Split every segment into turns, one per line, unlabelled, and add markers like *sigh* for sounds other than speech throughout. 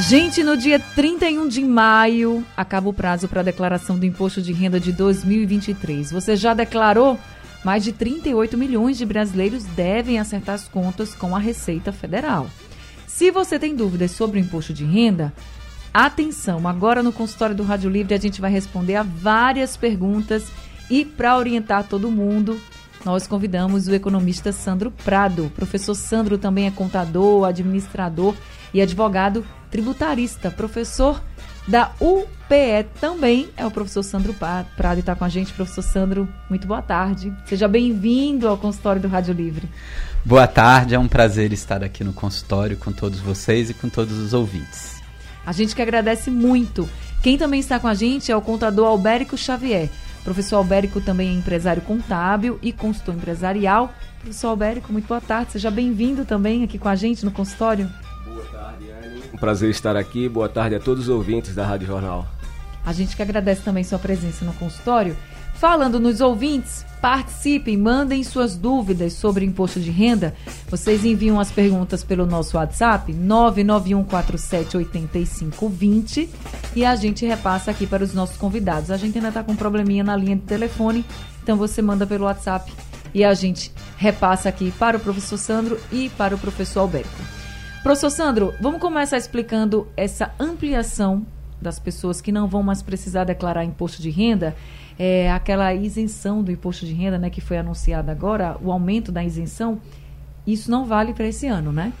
Gente, no dia 31 de maio acaba o prazo para a declaração do imposto de renda de 2023. Você já declarou? Mais de 38 milhões de brasileiros devem acertar as contas com a Receita Federal. Se você tem dúvidas sobre o imposto de renda, atenção, agora no consultório do Rádio Livre a gente vai responder a várias perguntas e para orientar todo mundo, nós convidamos o economista Sandro Prado. O professor Sandro também é contador, administrador e advogado tributarista, professor da UPE também é o professor Sandro Prado e está com a gente. Professor Sandro, muito boa tarde. Seja bem-vindo ao consultório do Rádio Livre.
Boa tarde, é um prazer estar aqui no consultório com todos vocês e com todos os ouvintes.
A gente que agradece muito. Quem também está com a gente é o contador Albérico Xavier. Professor Albérico também é empresário contábil e consultor empresarial. Professor Albérico, muito boa tarde. Seja bem-vindo também aqui com a gente no consultório.
Um prazer estar aqui. Boa tarde a todos os ouvintes da Rádio Jornal.
A gente que agradece também sua presença no consultório. Falando nos ouvintes, participem, mandem suas dúvidas sobre imposto de renda. Vocês enviam as perguntas pelo nosso WhatsApp 991478520 e a gente repassa aqui para os nossos convidados. A gente ainda está com um probleminha na linha de telefone, então você manda pelo WhatsApp e a gente repassa aqui para o professor Sandro e para o professor Alberto. Professor Sandro, vamos começar explicando essa ampliação das pessoas que não vão mais precisar declarar imposto de renda, é, aquela isenção do imposto de renda, né, que foi anunciada agora, o aumento da isenção, isso não vale para esse ano, né?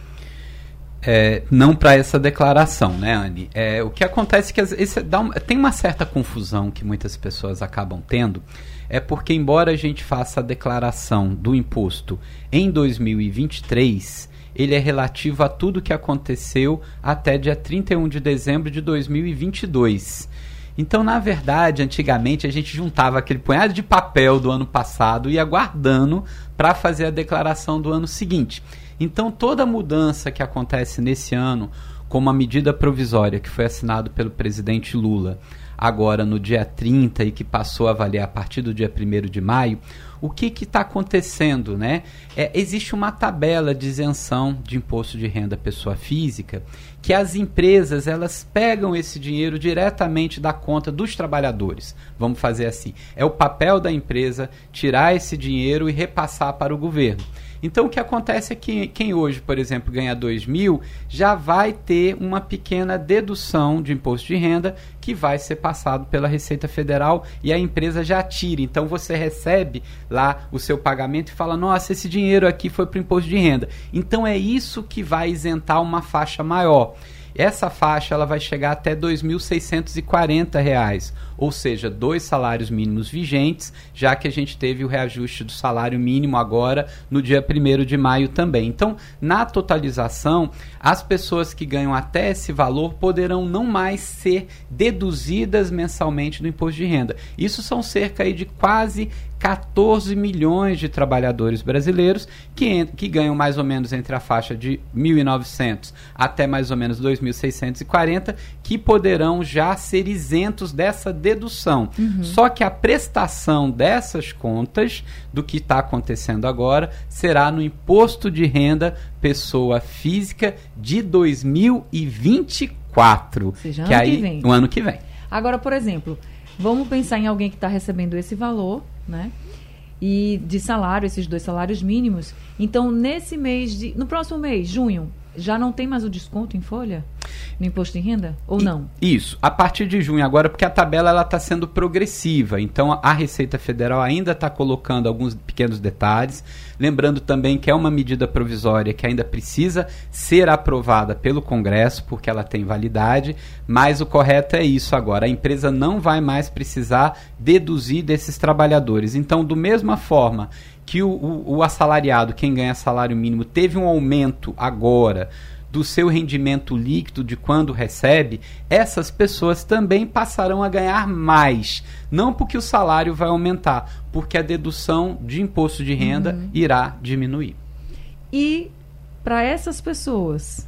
É, não para essa declaração, né, Anne? É, o que acontece é que esse, um, tem uma certa confusão que muitas pessoas acabam tendo, é porque, embora a gente faça a declaração do imposto em 2023, ele é relativo a tudo que aconteceu até dia 31 de dezembro de 2022. Então, na verdade, antigamente a gente juntava aquele punhado de papel do ano passado e ia guardando para fazer a declaração do ano seguinte. Então, toda mudança que acontece nesse ano, como a medida provisória que foi assinado pelo presidente Lula agora no dia 30 e que passou a valer a partir do dia 1 de maio, o que está acontecendo, né? É, existe uma tabela de isenção de imposto de renda pessoa física que as empresas elas pegam esse dinheiro diretamente da conta dos trabalhadores. Vamos fazer assim. É o papel da empresa tirar esse dinheiro e repassar para o governo. Então o que acontece é que quem hoje, por exemplo, ganha 2 mil, já vai ter uma pequena dedução de imposto de renda que vai ser passado pela Receita Federal e a empresa já tira. Então você recebe lá o seu pagamento e fala: nossa, esse dinheiro aqui foi para o imposto de renda. Então é isso que vai isentar uma faixa maior. Essa faixa ela vai chegar até R$ 2.640, ou seja, dois salários mínimos vigentes, já que a gente teve o reajuste do salário mínimo agora no dia 1 de maio também. Então, na totalização, as pessoas que ganham até esse valor poderão não mais ser deduzidas mensalmente do imposto de renda. Isso são cerca aí de quase 14 milhões de trabalhadores brasileiros que, que ganham mais ou menos entre a faixa de 1.900 até mais ou menos 2.640, que poderão já ser isentos dessa dedução. Uhum. Só que a prestação dessas contas, do que está acontecendo agora, será no imposto de renda pessoa física de 2024.
Seja,
que
ano
aí,
que vem.
no ano que vem.
Agora, por exemplo, vamos pensar em alguém que está recebendo esse valor, né? E de salário, esses dois salários mínimos. Então, nesse mês de. No próximo mês, junho, já não tem mais o desconto em folha? No imposto de renda? Ou não?
Isso, a partir de junho agora, porque a tabela ela está sendo progressiva, então a- a Receita Federal ainda está colocando alguns pequenos detalhes, lembrando também que é uma medida provisória que ainda precisa ser aprovada pelo Congresso, porque ela tem validade, mas o correto é isso agora, a empresa não vai mais precisar deduzir desses trabalhadores. Então, do mesma forma que o, o- o assalariado, quem ganha salário mínimo, teve um aumento agora do seu rendimento líquido de quando recebe, essas pessoas também passarão a ganhar mais. Não porque o salário vai aumentar, porque a dedução de imposto de renda uhum. irá diminuir.
E para essas pessoas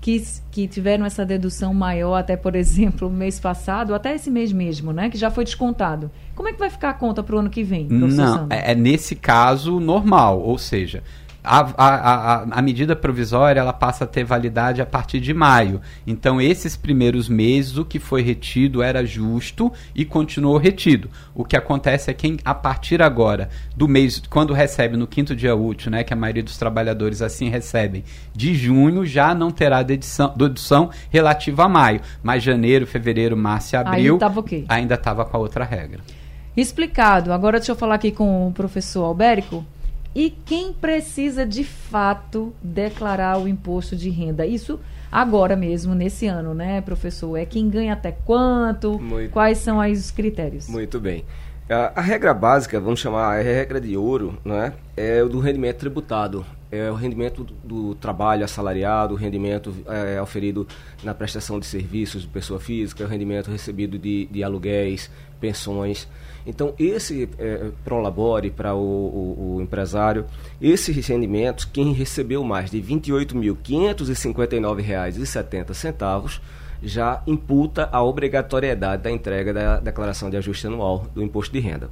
que, que tiveram essa dedução maior até, por exemplo, mês passado, até esse mês mesmo, né? Que já foi descontado. Como é que vai ficar a conta para o ano que vem?
Não, é, é, nesse caso normal, ou seja, a, a, a, a, medida provisória ela passa a ter validade a partir de maio. Então, esses primeiros meses, o que foi retido era justo e continuou retido. O que acontece é que, a partir agora do mês, quando recebe no quinto dia útil, né, que a maioria dos trabalhadores assim recebem, de junho já não terá dedução, dedução relativa a maio. Mas janeiro, fevereiro, março e abril
okay.
ainda estava com a outra regra.
Explicado. Agora deixa eu falar aqui com o professor Albérico. E quem precisa de fato declarar o imposto de renda? Isso agora mesmo, nesse ano, né, professor? É quem ganha até quanto? Muito. Quais são aí os critérios?
Muito bem. A, a, regra básica, vamos chamar a regra de ouro, né, é o do rendimento tributado. É o rendimento do, trabalho assalariado, o rendimento é, oferido na prestação de serviços de pessoa física, o rendimento recebido de, de aluguéis, pensões. Então, esse é, prolabore para o, o, o, empresário, esses rendimentos, quem recebeu mais de R$ 28.559,70 já imputa a obrigatoriedade da entrega da declaração de ajuste anual do imposto de renda.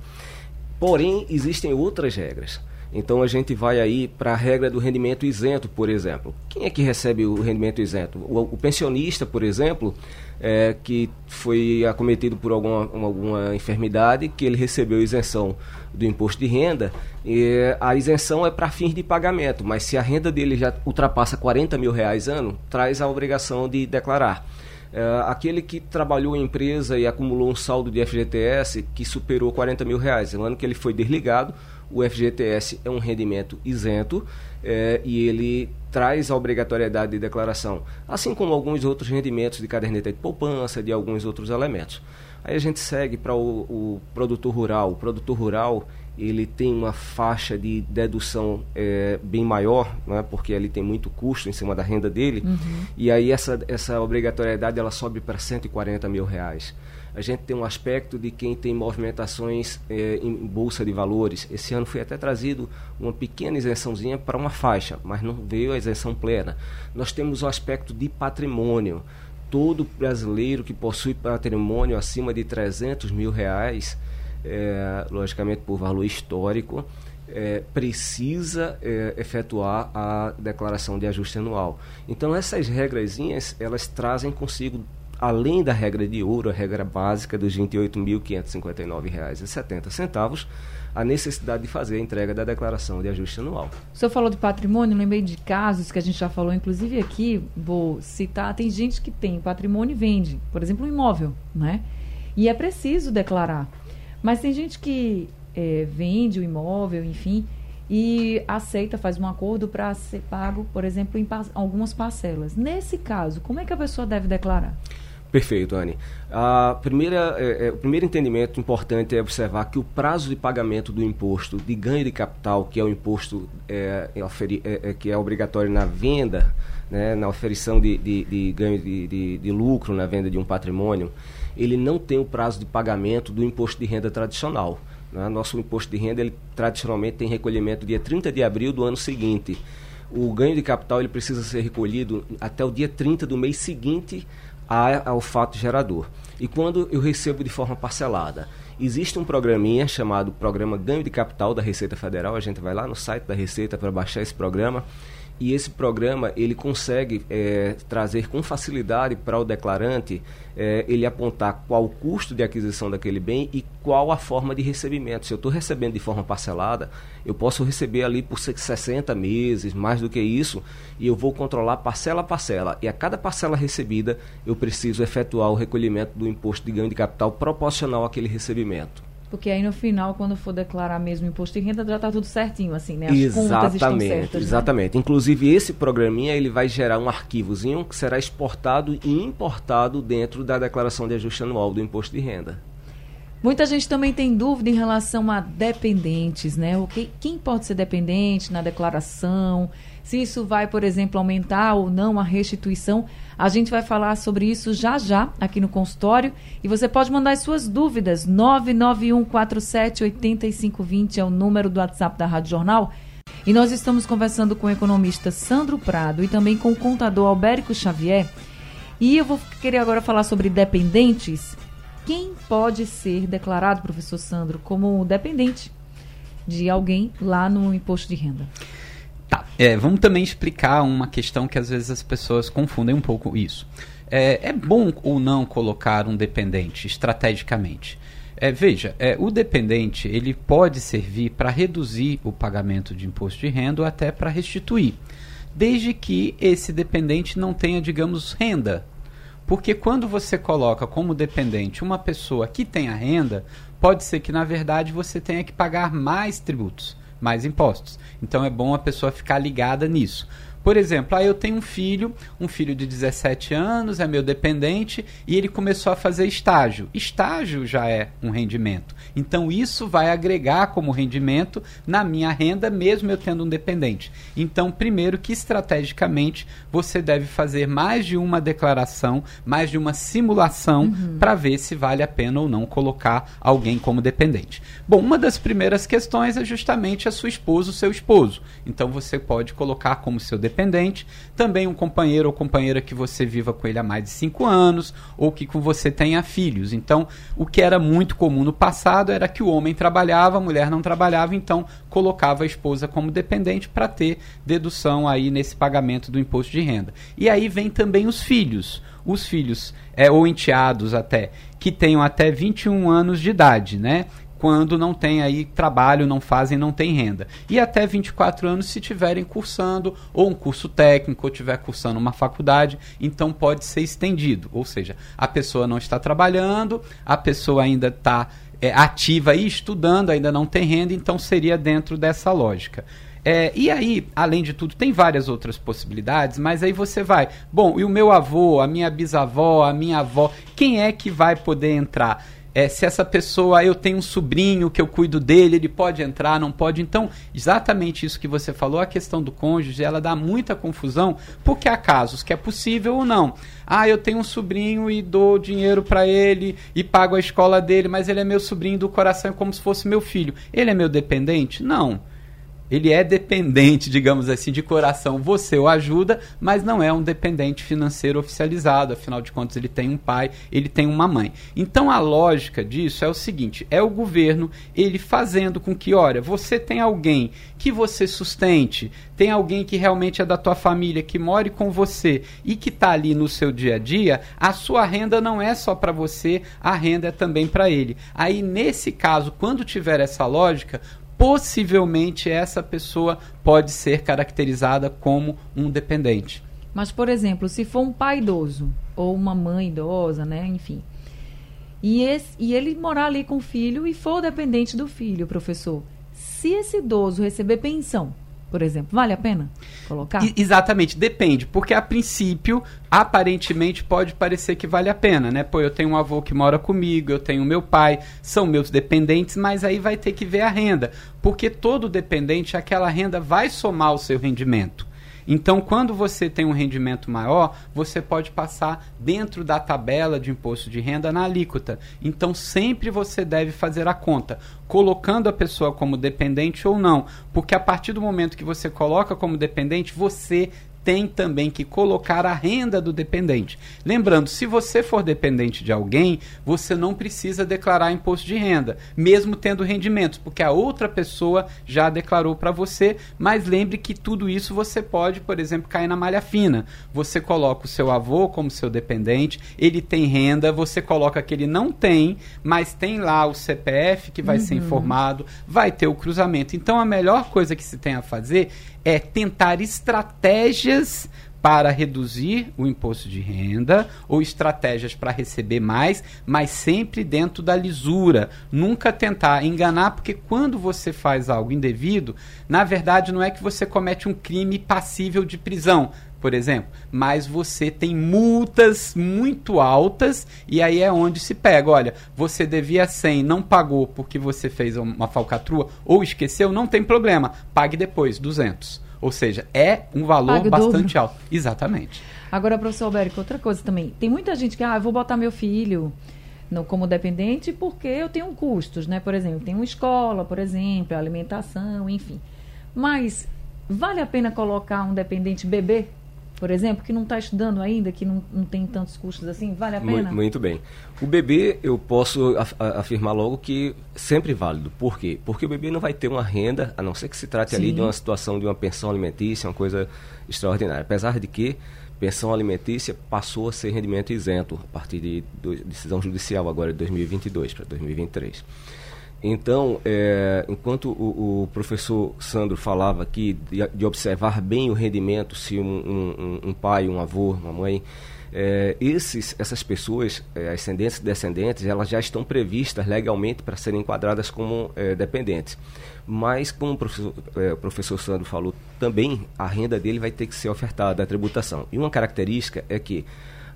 Porém, existem outras regras. Então a gente vai aí para a regra do rendimento isento, por exemplo. Quem é que recebe o rendimento isento? O, o pensionista, por exemplo, é, que foi acometido por alguma, alguma enfermidade, que ele recebeu isenção do imposto de renda, e a isenção é para fins de pagamento, mas se a renda dele já ultrapassa 40 mil reais ano, traz a obrigação de declarar. É, aquele que trabalhou em empresa e acumulou um saldo de FGTS que superou 40 mil reais, no ano que ele foi desligado, o FGTS é um rendimento isento é, e ele traz a obrigatoriedade de declaração, assim como alguns outros rendimentos de caderneta de poupança, de alguns outros elementos. Aí a gente segue para o, o, produtor rural. O produtor rural ele tem uma faixa de dedução é, bem maior, né, porque ele tem muito custo em cima da renda dele, uhum. e aí essa, essa obrigatoriedade ela sobe para 140 mil reais a gente tem um aspecto de quem tem movimentações eh, em bolsa de valores. Esse ano foi até trazido uma pequena isençãozinha para uma faixa, mas não veio a isenção plena. Nós temos o aspecto de patrimônio. Todo brasileiro que possui patrimônio acima de 300 mil reais, eh, logicamente por valor histórico, é, precisa é, efetuar a declaração de ajuste anual. Então essas regrazinhas elas trazem consigo além da regra de ouro, a regra básica dos R$ 28.559,70, a necessidade de fazer a entrega da declaração de ajuste anual.
O senhor falou de patrimônio, lembrei de casos que a gente já falou, inclusive aqui, vou citar, tem gente que tem patrimônio e vende, por exemplo, um imóvel, né? E é preciso declarar. Mas tem gente que é, vende o imóvel, enfim, e aceita, faz um acordo para ser pago, por exemplo, em algumas parcelas. Nesse caso, como é que a pessoa deve declarar?
Perfeito, Anne. A primeira, é, é, o primeiro entendimento importante é observar que o prazo de pagamento do imposto de ganho de capital, que é o imposto é, é, é, é que é obrigatório na venda, né, na oferição de, de, de ganho de, de, de, lucro na venda de um patrimônio, ele não tem o prazo de pagamento do imposto de renda tradicional. Né? Nosso imposto de renda, ele tradicionalmente tem recolhimento dia 30 de abril do ano seguinte. O ganho de capital ele precisa ser recolhido até o dia 30 do mês seguinte ao fato gerador. E quando eu recebo de forma parcelada? Existe um programinha chamado Programa Ganho de Capital da Receita Federal. A gente vai lá no site da Receita para baixar esse programa e esse programa ele consegue é, trazer com facilidade para o declarante é, ele apontar qual o custo de aquisição daquele bem e qual a forma de recebimento. Se eu estou recebendo de forma parcelada, eu posso receber ali por 60 meses, mais do que isso, e eu vou controlar parcela a parcela. E a cada parcela recebida, eu preciso efetuar o recolhimento do imposto de ganho de capital proporcional àquele recebimento.
Porque aí no final, quando for declarar mesmo imposto de renda, já está tudo certinho, assim, né?
As exatamente, certas, né? exatamente. Né? Inclusive, esse programinha ele vai gerar um arquivozinho que será exportado e importado dentro da declaração de ajuste anual do imposto de renda.
Muita gente também tem dúvida em relação a dependentes, né? O que, quem pode ser dependente na declaração? Se isso vai, por exemplo, aumentar ou não a restituição. A gente vai falar sobre isso já já aqui no consultório. E você pode mandar as suas dúvidas. 991478520 é o número do WhatsApp da Rádio Jornal. E nós estamos conversando com o economista Sandro Prado e também com o contador Albérico Xavier. E eu vou querer agora falar sobre dependentes quem pode ser declarado, professor Sandro, como dependente de alguém lá no imposto de renda?
É, vamos também explicar uma questão que às vezes as pessoas confundem um pouco isso. É, é bom ou não colocar um dependente estrategicamente? É, veja, é, o dependente ele pode servir para reduzir o pagamento de imposto de renda ou até para restituir, desde que esse dependente não tenha, digamos, renda porque quando você coloca como dependente uma pessoa que tem a renda, pode ser que na verdade você tenha que pagar mais tributos, mais impostos. Então é bom a pessoa ficar ligada nisso. Por exemplo, ah, eu tenho um filho, um filho de 17 anos, é meu dependente, e ele começou a fazer estágio. Estágio já é um rendimento. Então isso vai agregar como rendimento na minha renda, mesmo eu tendo um dependente. Então, primeiro que estrategicamente você deve fazer mais de uma declaração, mais de uma simulação uhum. para ver se vale a pena ou não colocar alguém como dependente. Bom, uma das primeiras questões é justamente a sua esposa, o seu esposo. Então você pode colocar como seu dependente também um companheiro ou companheira que você viva com ele há mais de cinco anos ou que com você tenha filhos. Então, o que era muito comum no passado passado era que o homem trabalhava, a mulher não trabalhava, então colocava a esposa como dependente para ter dedução aí nesse pagamento do imposto de renda. E aí vem também os filhos. Os filhos, é, ou enteados até, que tenham até 21 anos de idade, né? Quando não tem aí trabalho, não fazem, não tem renda. E até 24 anos se tiverem cursando ou um curso técnico ou tiver cursando uma faculdade, então pode ser estendido. Ou seja, a pessoa não está trabalhando, a pessoa ainda está é, ativa e estudando, ainda não tem renda, então seria dentro dessa lógica. É, e aí, além de tudo, tem várias outras possibilidades, mas aí você vai. Bom, e o meu avô, a minha bisavó, a minha avó, quem é que vai poder entrar? É, se essa pessoa, eu tenho um sobrinho que eu cuido dele, ele pode entrar, não pode. Então, exatamente isso que você falou, a questão do cônjuge, ela dá muita confusão, porque há casos que é possível ou não. Ah, eu tenho um sobrinho e dou dinheiro para ele e pago a escola dele, mas ele é meu sobrinho do coração, é como se fosse meu filho. Ele é meu dependente? Não ele é dependente, digamos assim, de coração, você o ajuda, mas não é um dependente financeiro oficializado, afinal de contas ele tem um pai, ele tem uma mãe. Então a lógica disso é o seguinte, é o governo ele fazendo com que, olha, você tem alguém que você sustente, tem alguém que realmente é da tua família, que more com você e que está ali no seu dia a dia, a sua renda não é só para você, a renda é também para ele. Aí nesse caso, quando tiver essa lógica, possivelmente essa pessoa pode ser caracterizada como um dependente.
Mas, por exemplo, se for um pai idoso ou uma mãe idosa, né, enfim, e, esse, e ele morar ali com o filho e for dependente do filho, professor, se esse idoso receber pensão, por exemplo, vale a pena colocar?
Exatamente, depende, porque a princípio, aparentemente pode parecer que vale a pena, né? Pô, eu tenho um avô que mora comigo, eu tenho meu pai, são meus dependentes, mas aí vai ter que ver a renda, porque todo dependente, aquela renda vai somar o seu rendimento. Então, quando você tem um rendimento maior, você pode passar dentro da tabela de imposto de renda na alíquota. Então, sempre você deve fazer a conta, colocando a pessoa como dependente ou não, porque a partir do momento que você coloca como dependente, você tem também que colocar a renda do dependente. Lembrando, se você for dependente de alguém, você não precisa declarar imposto de renda, mesmo tendo rendimentos, porque a outra pessoa já declarou para você, mas lembre que tudo isso você pode, por exemplo, cair na malha fina. Você coloca o seu avô como seu dependente, ele tem renda, você coloca que ele não tem, mas tem lá o CPF que vai uhum. ser informado, vai ter o cruzamento. Então a melhor coisa que se tem a fazer é tentar estratégias para reduzir o imposto de renda ou estratégias para receber mais, mas sempre dentro da lisura. Nunca tentar enganar, porque quando você faz algo indevido, na verdade não é que você comete um crime passível de prisão. Por exemplo, mas você tem multas muito altas e aí é onde se pega. Olha, você devia 100, não pagou porque você fez uma falcatrua ou esqueceu, não tem problema, pague depois 200. Ou seja, é um valor bastante dobro. alto. Exatamente.
Agora, professor Alberico, outra coisa também. Tem muita gente que, ah, eu vou botar meu filho no, como dependente porque eu tenho custos, né? Por exemplo, tem uma escola, por exemplo, alimentação, enfim. Mas vale a pena colocar um dependente bebê por exemplo, que não está estudando ainda, que não, não tem tantos custos assim, vale a pena?
Muito, muito bem. O bebê, eu posso af afirmar logo que sempre válido. Por quê? Porque o bebê não vai ter uma renda, a não ser que se trate Sim. ali de uma situação de uma pensão alimentícia, uma coisa extraordinária. Apesar de que pensão alimentícia passou a ser rendimento isento a partir de, de decisão judicial agora de 2022 para 2023. Então, é, enquanto o, o, professor Sandro falava aqui de, de, observar bem o rendimento, se um, um, um pai, um avô, uma mãe, é, esses, essas pessoas, é, ascendentes e descendentes, elas já estão previstas legalmente para serem enquadradas como é, dependentes. Mas, como o professor, é, o professor Sandro falou, também a renda dele vai ter que ser ofertada à tributação. E uma característica é que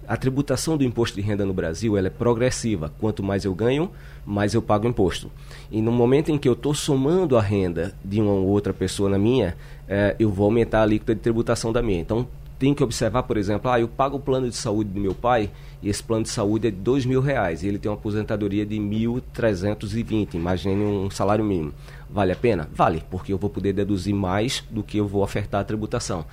a tributação do imposto de renda no Brasil ela é progressiva. Quanto mais eu ganho, mais eu pago imposto. E no momento em que eu estou somando a renda de uma ou outra pessoa na minha, é, eu vou aumentar a alíquota de tributação da minha. Então, tem que observar, por exemplo, ah, eu pago o plano de saúde do meu pai e esse plano de saúde é de dois mil reais e ele tem uma aposentadoria de mil trezentos e vinte. Imagine um salário mínimo. Vale a pena? Vale, porque eu vou poder deduzir mais do que eu vou ofertar a tributação.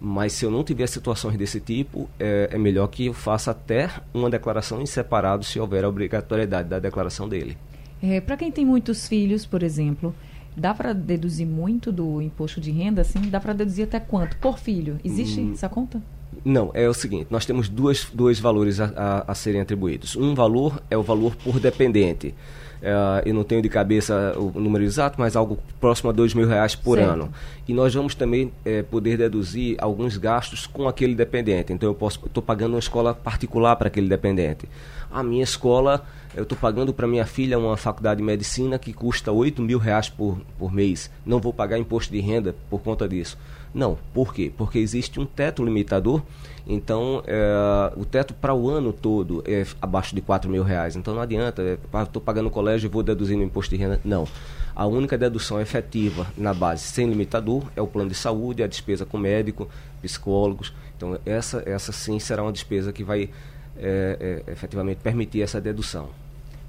Mas se eu não tiver situações desse tipo, é, é melhor que eu faça até uma declaração em separado se houver a obrigatoriedade da declaração dele.
É, Para quem tem muitos filhos, por exemplo, dá para deduzir muito do imposto de renda? Assim, dá para deduzir até quanto por filho? Existe hum, essa conta?
Não, é o seguinte: nós temos duas, dois valores a, a, a serem atribuídos. Um valor é o valor por dependente. Uh, eu não tenho de cabeça o número exato, mas algo próximo a dois mil reais por certo. ano. E nós vamos também é, poder deduzir alguns gastos com aquele dependente. Então eu posso, estou pagando uma escola particular para aquele dependente. A minha escola, eu estou pagando para minha filha uma faculdade de medicina que custa oito mil reais por, por mês. Não vou pagar imposto de renda por conta disso. Não, por quê? Porque existe um teto limitador, então é, o teto para o ano todo é abaixo de 4 mil reais. Então não adianta, estou é, pagando o colégio e vou deduzir no imposto de renda. Não. A única dedução efetiva na base sem limitador é o plano de saúde, a despesa com médico, psicólogos. Então essa, essa sim será uma despesa que vai é, é, efetivamente permitir essa dedução.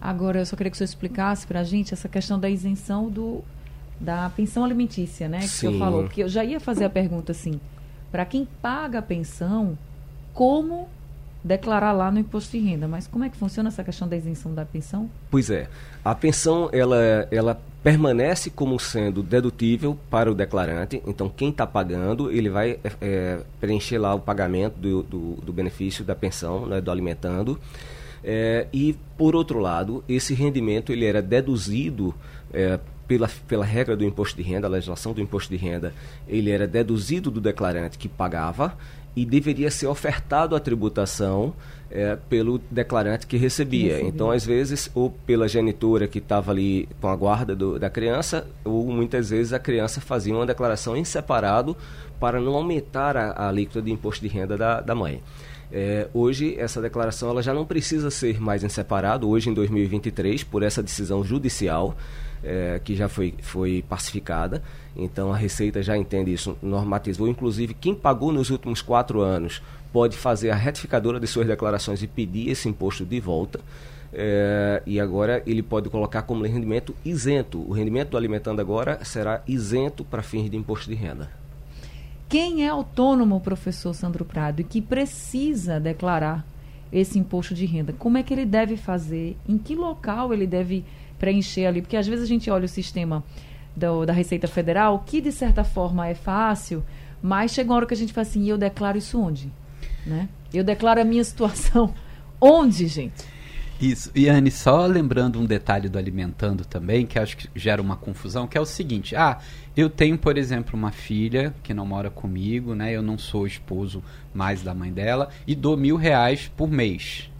Agora, eu só queria que o senhor explicasse para a gente essa questão da isenção do da pensão alimentícia, né? Que Sim. o senhor falou. Porque eu já ia fazer a pergunta assim: para quem paga a pensão, como declarar lá no imposto de renda? Mas como é que funciona essa questão da isenção da pensão?
Pois é. A pensão, ela, ela permanece como sendo dedutível para o declarante. Então, quem está pagando, ele vai é, preencher lá o pagamento do, do, do benefício da pensão, né, do alimentando. É, e, por outro lado, esse rendimento ele era deduzido é, pela, pela regra do imposto de renda, a legislação do imposto de renda, ele era deduzido do declarante que pagava e deveria ser ofertado à tributação é, pelo declarante que recebia. recebia. Então, às vezes, ou pela genitora que estava ali com a guarda do, da criança, ou muitas vezes a criança fazia uma declaração em separado para não aumentar a, a alíquota de imposto de renda da, da mãe. É, hoje essa declaração ela já não precisa ser mais em separado, hoje em 2023, por essa decisão judicial é, que já foi, foi pacificada. Então a Receita já entende isso, normatizou. Inclusive, quem pagou nos últimos quatro anos pode fazer a retificadora de suas declarações e pedir esse imposto de volta. É, e agora ele pode colocar como rendimento isento. O rendimento do alimentando agora será isento para fins de imposto de renda.
Quem é autônomo, professor Sandro Prado, e que precisa declarar esse imposto de renda, como é que ele deve fazer? Em que local ele deve preencher ali, porque às vezes a gente olha o sistema do, da Receita Federal, que de certa forma é fácil, mas chega uma hora que a gente fala assim, eu declaro isso onde? Né? Eu declaro a minha situação *laughs* onde, gente?
Isso. E Anne, só lembrando um detalhe do alimentando também, que acho que gera uma confusão, que é o seguinte: ah, eu tenho, por exemplo, uma filha que não mora comigo, né? Eu não sou esposo mais da mãe dela, e dou mil reais por mês.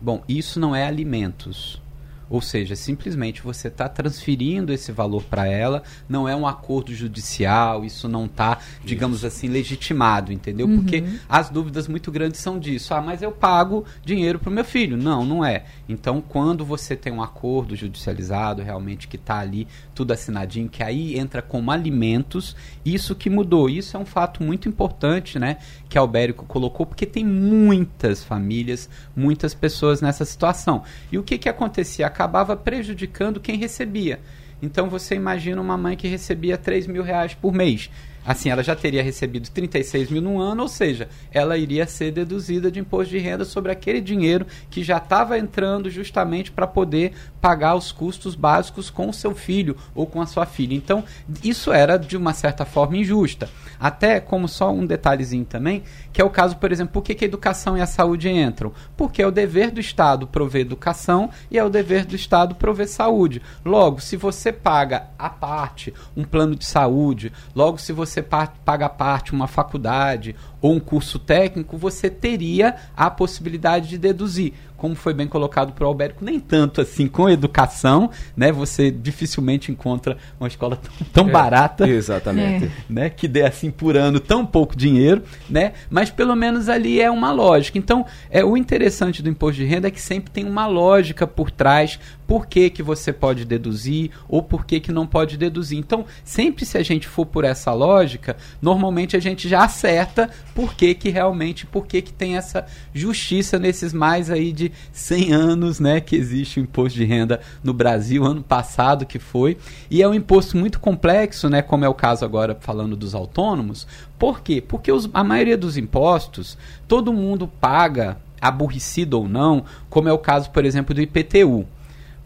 Bom, isso não é alimentos. Ou seja, simplesmente você está transferindo esse valor para ela, não é um acordo judicial, isso não está, digamos assim, legitimado, entendeu? Uhum. Porque as dúvidas muito grandes são disso. Ah, mas eu pago dinheiro para o meu filho. Não, não é. Então, quando você tem um acordo judicializado, realmente que está ali tudo assinadinho, que aí entra como alimentos, isso que mudou. Isso é um fato muito importante, né? Que a Albérico colocou, porque tem muitas famílias, muitas pessoas nessa situação. E o que, que acontecia? Acabava prejudicando quem recebia. Então você imagina uma mãe que recebia 3 mil reais por mês. Assim, ela já teria recebido 36 mil no ano, ou seja, ela iria ser deduzida de imposto de renda sobre aquele dinheiro que já estava entrando justamente para poder pagar os custos básicos com o seu filho ou com a sua filha. Então, isso era de uma certa forma injusta. Até como só um detalhezinho também, que é o caso, por exemplo, por que, que a educação e a saúde entram? Porque é o dever do Estado prover educação e é o dever do Estado prover saúde. Logo, se você paga a parte um plano de saúde, logo se você você paga parte uma faculdade ou um curso técnico, você teria a possibilidade de deduzir como foi bem colocado para o Albérico, nem tanto assim com educação, né? Você dificilmente encontra uma escola tão, tão é, barata,
exatamente, *laughs*
né? Que dê assim por ano tão pouco dinheiro, né? Mas pelo menos ali é uma lógica. Então, é o interessante do imposto de renda é que sempre tem uma lógica por trás, por que, que você pode deduzir ou por que, que não pode deduzir. Então, sempre se a gente for por essa lógica, normalmente a gente já acerta por que, que realmente, por que, que tem essa justiça nesses mais aí de 100 anos, né, que existe o imposto de renda no Brasil, ano passado que foi, e é um imposto muito complexo, né, como é o caso agora falando dos autônomos. Por quê? Porque os, a maioria dos impostos, todo mundo paga, aborrecido ou não, como é o caso, por exemplo, do IPTU.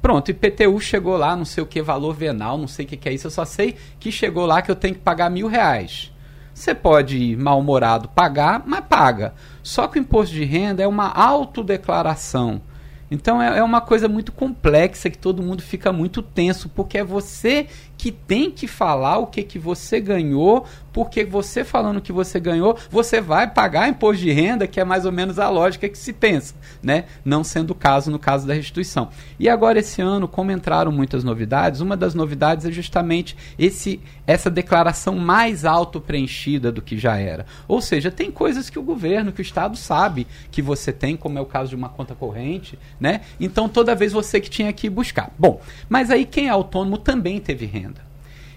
Pronto, IPTU chegou lá, não sei o que, valor venal, não sei o que, que é isso, eu só sei que chegou lá que eu tenho que pagar mil reais. Você pode ir mal-humorado pagar, mas paga. Só que o imposto de renda é uma autodeclaração. Então é, é uma coisa muito complexa que todo mundo fica muito tenso, porque é você que tem que falar o que, que você ganhou, porque você falando que você ganhou, você vai pagar imposto de renda, que é mais ou menos a lógica que se pensa, né? Não sendo o caso no caso da restituição. E agora esse ano, como entraram muitas novidades, uma das novidades é justamente esse essa declaração mais auto preenchida do que já era. Ou seja, tem coisas que o governo, que o estado sabe que você tem, como é o caso de uma conta corrente, né? Então toda vez você que tinha que buscar. Bom, mas aí quem é autônomo também teve renda.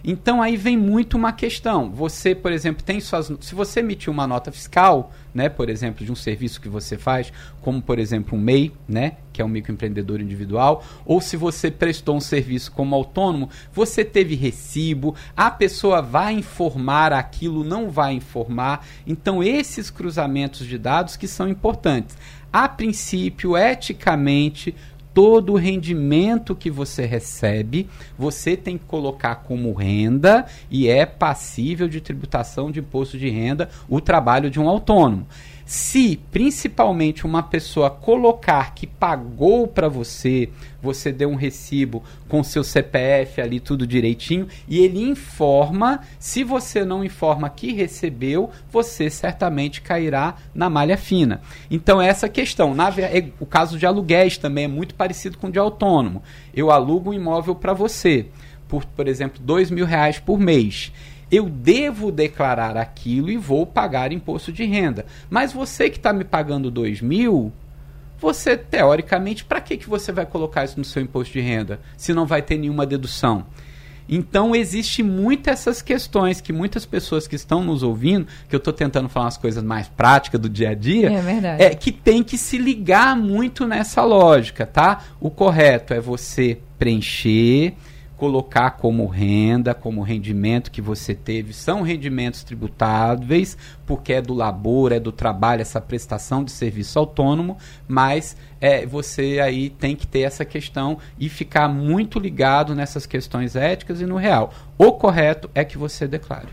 Então aí vem muito uma questão. Você, por exemplo, tem suas. Se você emitir uma nota fiscal, né, por exemplo, de um serviço que você faz, como por exemplo um MEI, né, que é um microempreendedor individual, ou se você prestou um serviço como autônomo, você teve recibo, a pessoa vai informar aquilo, não vai informar. Então esses cruzamentos de dados que são importantes. A princípio, eticamente, todo o rendimento que você recebe, você tem que colocar como renda e é passível de tributação de imposto de renda o trabalho de um autônomo. Se principalmente uma pessoa colocar que pagou para você, você deu um recibo com seu CPF ali tudo direitinho e ele informa, se você não informa que recebeu, você certamente cairá na malha fina. Então essa questão, na, o caso de aluguéis também é muito parecido com o de autônomo. Eu alugo um imóvel para você por, por exemplo, dois mil reais por mês eu devo declarar aquilo e vou pagar imposto de renda. Mas você que está me pagando dois mil, você teoricamente, para que, que você vai colocar isso no seu imposto de renda se não vai ter nenhuma dedução? Então existe muito essas questões que muitas pessoas que estão nos ouvindo, que eu estou tentando falar umas coisas mais práticas do dia a dia,
é,
é que tem que se ligar muito nessa lógica, tá? O correto é você preencher, colocar como renda, como rendimento que você teve, são rendimentos tributáveis, porque é do labor, é do trabalho, essa prestação de serviço autônomo, mas é, você aí tem que ter essa questão e ficar muito ligado nessas questões éticas e no real. O correto é que você declare.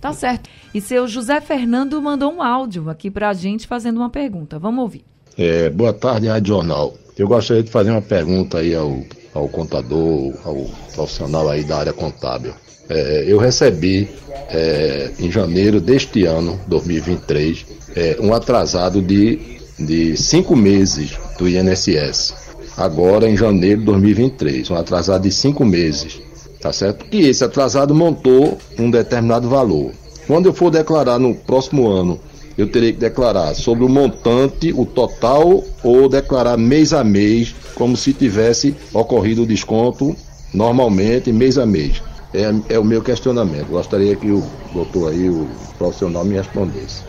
Tá certo. E seu José Fernando mandou um áudio aqui para a gente fazendo uma pergunta. Vamos ouvir.
É, boa tarde, Rádio Jornal. Eu gostaria de fazer uma pergunta aí ao ao contador, ao profissional aí da área contábil. É, eu recebi é, em janeiro deste ano, 2023, é, um atrasado de, de cinco meses do INSS. agora em janeiro de 2023, um atrasado de cinco meses, tá certo? E esse atrasado montou um determinado valor. Quando eu for declarar no próximo ano, eu terei que declarar sobre o montante, o total, ou declarar mês a mês, como se tivesse ocorrido o desconto normalmente, mês a mês. É, é o meu questionamento. Gostaria que o doutor aí, o profissional, me respondesse.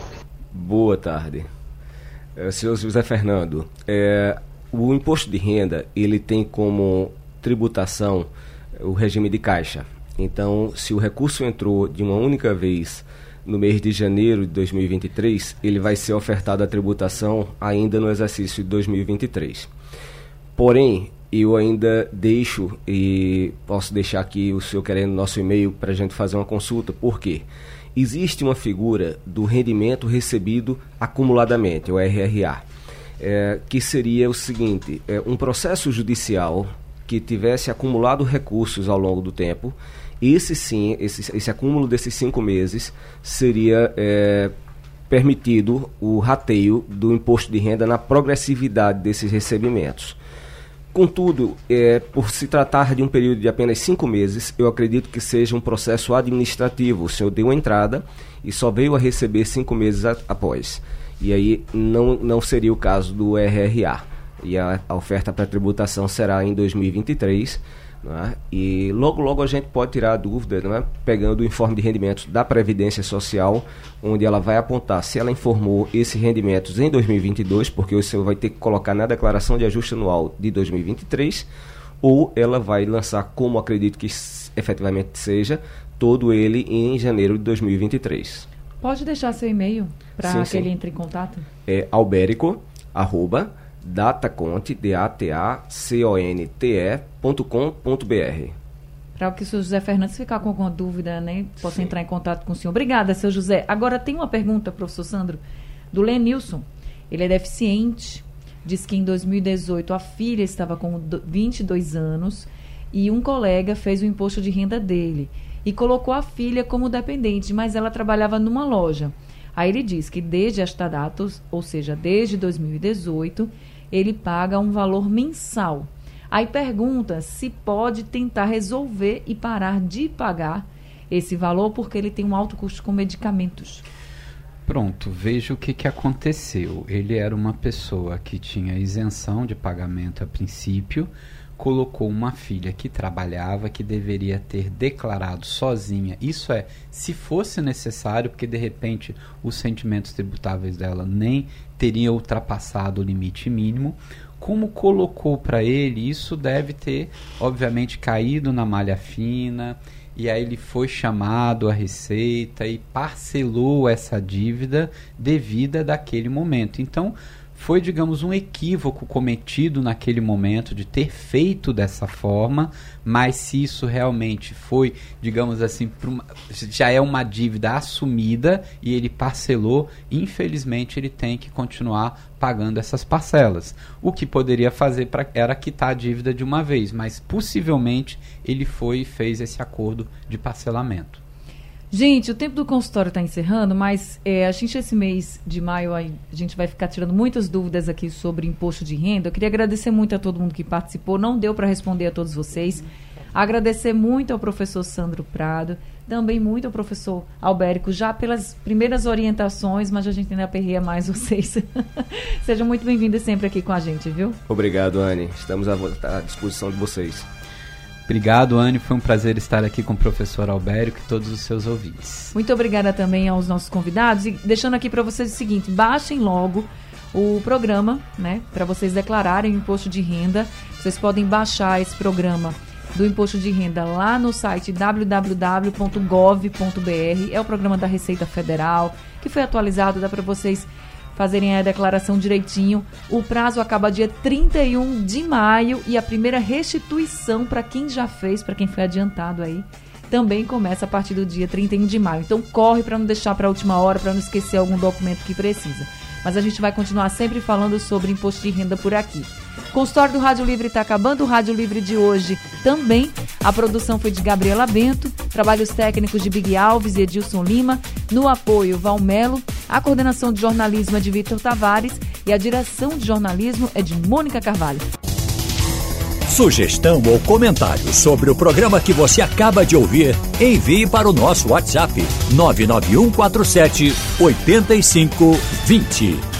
Boa tarde. É, senhor José Fernando, é, o imposto de renda, ele tem como tributação o regime de caixa. Então, se o recurso entrou de uma única vez no mês de janeiro de 2023, ele vai ser ofertado a tributação ainda no exercício de 2023. Porém, eu ainda deixo e posso deixar aqui o senhor querendo nosso e-mail para a gente fazer uma consulta. Por quê? Existe uma figura do rendimento recebido acumuladamente, o RRA, é, que seria o seguinte: é, um processo judicial que tivesse acumulado recursos ao longo do tempo, esse sim, esse, esse acúmulo desses cinco meses seria é, permitido o rateio do imposto de renda na progressividade desses recebimentos. Contudo, é, por se tratar de um período de apenas cinco meses, eu acredito que seja um processo administrativo. O senhor deu entrada e só veio a receber cinco meses a, após. E aí não, não seria o caso do RRA. E a, a oferta para tributação será em 2023 é? E logo, logo a gente pode tirar a dúvida, é? pegando o informe de rendimentos da Previdência Social, onde ela vai apontar se ela informou esses rendimentos em 2022, porque o senhor vai ter que colocar na declaração de ajuste anual de 2023, ou ela vai lançar, como acredito que efetivamente seja, todo ele em janeiro de 2023.
Pode deixar seu e-mail para que sim. ele entre em contato?
É alberico, arroba, dataconte, D-A-T-A-C-O-N-T-E.com.br.
Para o que o senhor José Fernandes ficar com alguma dúvida, né, possa Sim. entrar em contato com o senhor. Obrigada, seu José. Agora tem uma pergunta, professor Sandro, do Lenilson. Ele é deficiente, diz que em 2018 a filha estava com 22 anos e um colega fez o imposto de renda dele e colocou a filha como dependente, mas ela trabalhava numa loja. Aí ele diz que desde esta data, ou seja, desde 2018, ele paga um valor mensal. Aí pergunta se pode tentar resolver e parar de pagar esse valor porque ele tem um alto custo com medicamentos.
Pronto, veja o que, que aconteceu. Ele era uma pessoa que tinha isenção de pagamento a princípio, colocou uma filha que trabalhava, que deveria ter declarado sozinha. Isso é, se fosse necessário, porque de repente os sentimentos tributáveis dela nem teriam ultrapassado o limite mínimo. Como colocou para ele, isso deve ter, obviamente, caído na malha fina. E aí ele foi chamado à receita e parcelou essa dívida devida daquele momento. Então, foi, digamos, um equívoco cometido naquele momento de ter feito dessa forma, mas se isso realmente foi, digamos assim, uma, já é uma dívida assumida e ele parcelou, infelizmente ele tem que continuar pagando essas parcelas. O que poderia fazer pra, era quitar a dívida de uma vez, mas possivelmente ele foi e fez esse acordo de parcelamento.
Gente, o tempo do consultório está encerrando, mas é, a gente, esse mês de maio, a gente vai ficar tirando muitas dúvidas aqui sobre imposto de renda. Eu queria agradecer muito a todo mundo que participou. Não deu para responder a todos vocês. Agradecer muito ao professor Sandro Prado, também muito ao professor Albérico, já pelas primeiras orientações, mas a gente ainda aperreia mais vocês. *laughs* Sejam muito bem-vindos sempre aqui com a gente, viu?
Obrigado, Anne. Estamos à disposição de vocês.
Obrigado, Anne. Foi um prazer estar aqui com o professor Albérico e todos os seus ouvintes.
Muito obrigada também aos nossos convidados. E deixando aqui para vocês o seguinte: baixem logo o programa, né? Para vocês declararem o imposto de renda. Vocês podem baixar esse programa do imposto de renda lá no site www.gov.br. É o programa da Receita Federal que foi atualizado, dá para vocês fazerem a declaração direitinho. O prazo acaba dia 31 de maio e a primeira restituição para quem já fez, para quem foi adiantado aí, também começa a partir do dia 31 de maio. Então corre para não deixar para a última hora, para não esquecer algum documento que precisa. Mas a gente vai continuar sempre falando sobre imposto de renda por aqui. Consultório do Rádio Livre está acabando. O Rádio Livre de hoje também. A produção foi de Gabriela Bento. Trabalhos técnicos de Big Alves e Edilson Lima. No apoio, Valmelo. A coordenação de jornalismo é de Vitor Tavares. E a direção de jornalismo é de Mônica Carvalho.
Sugestão ou comentário sobre o programa que você acaba de ouvir, envie para o nosso WhatsApp 99147 8520.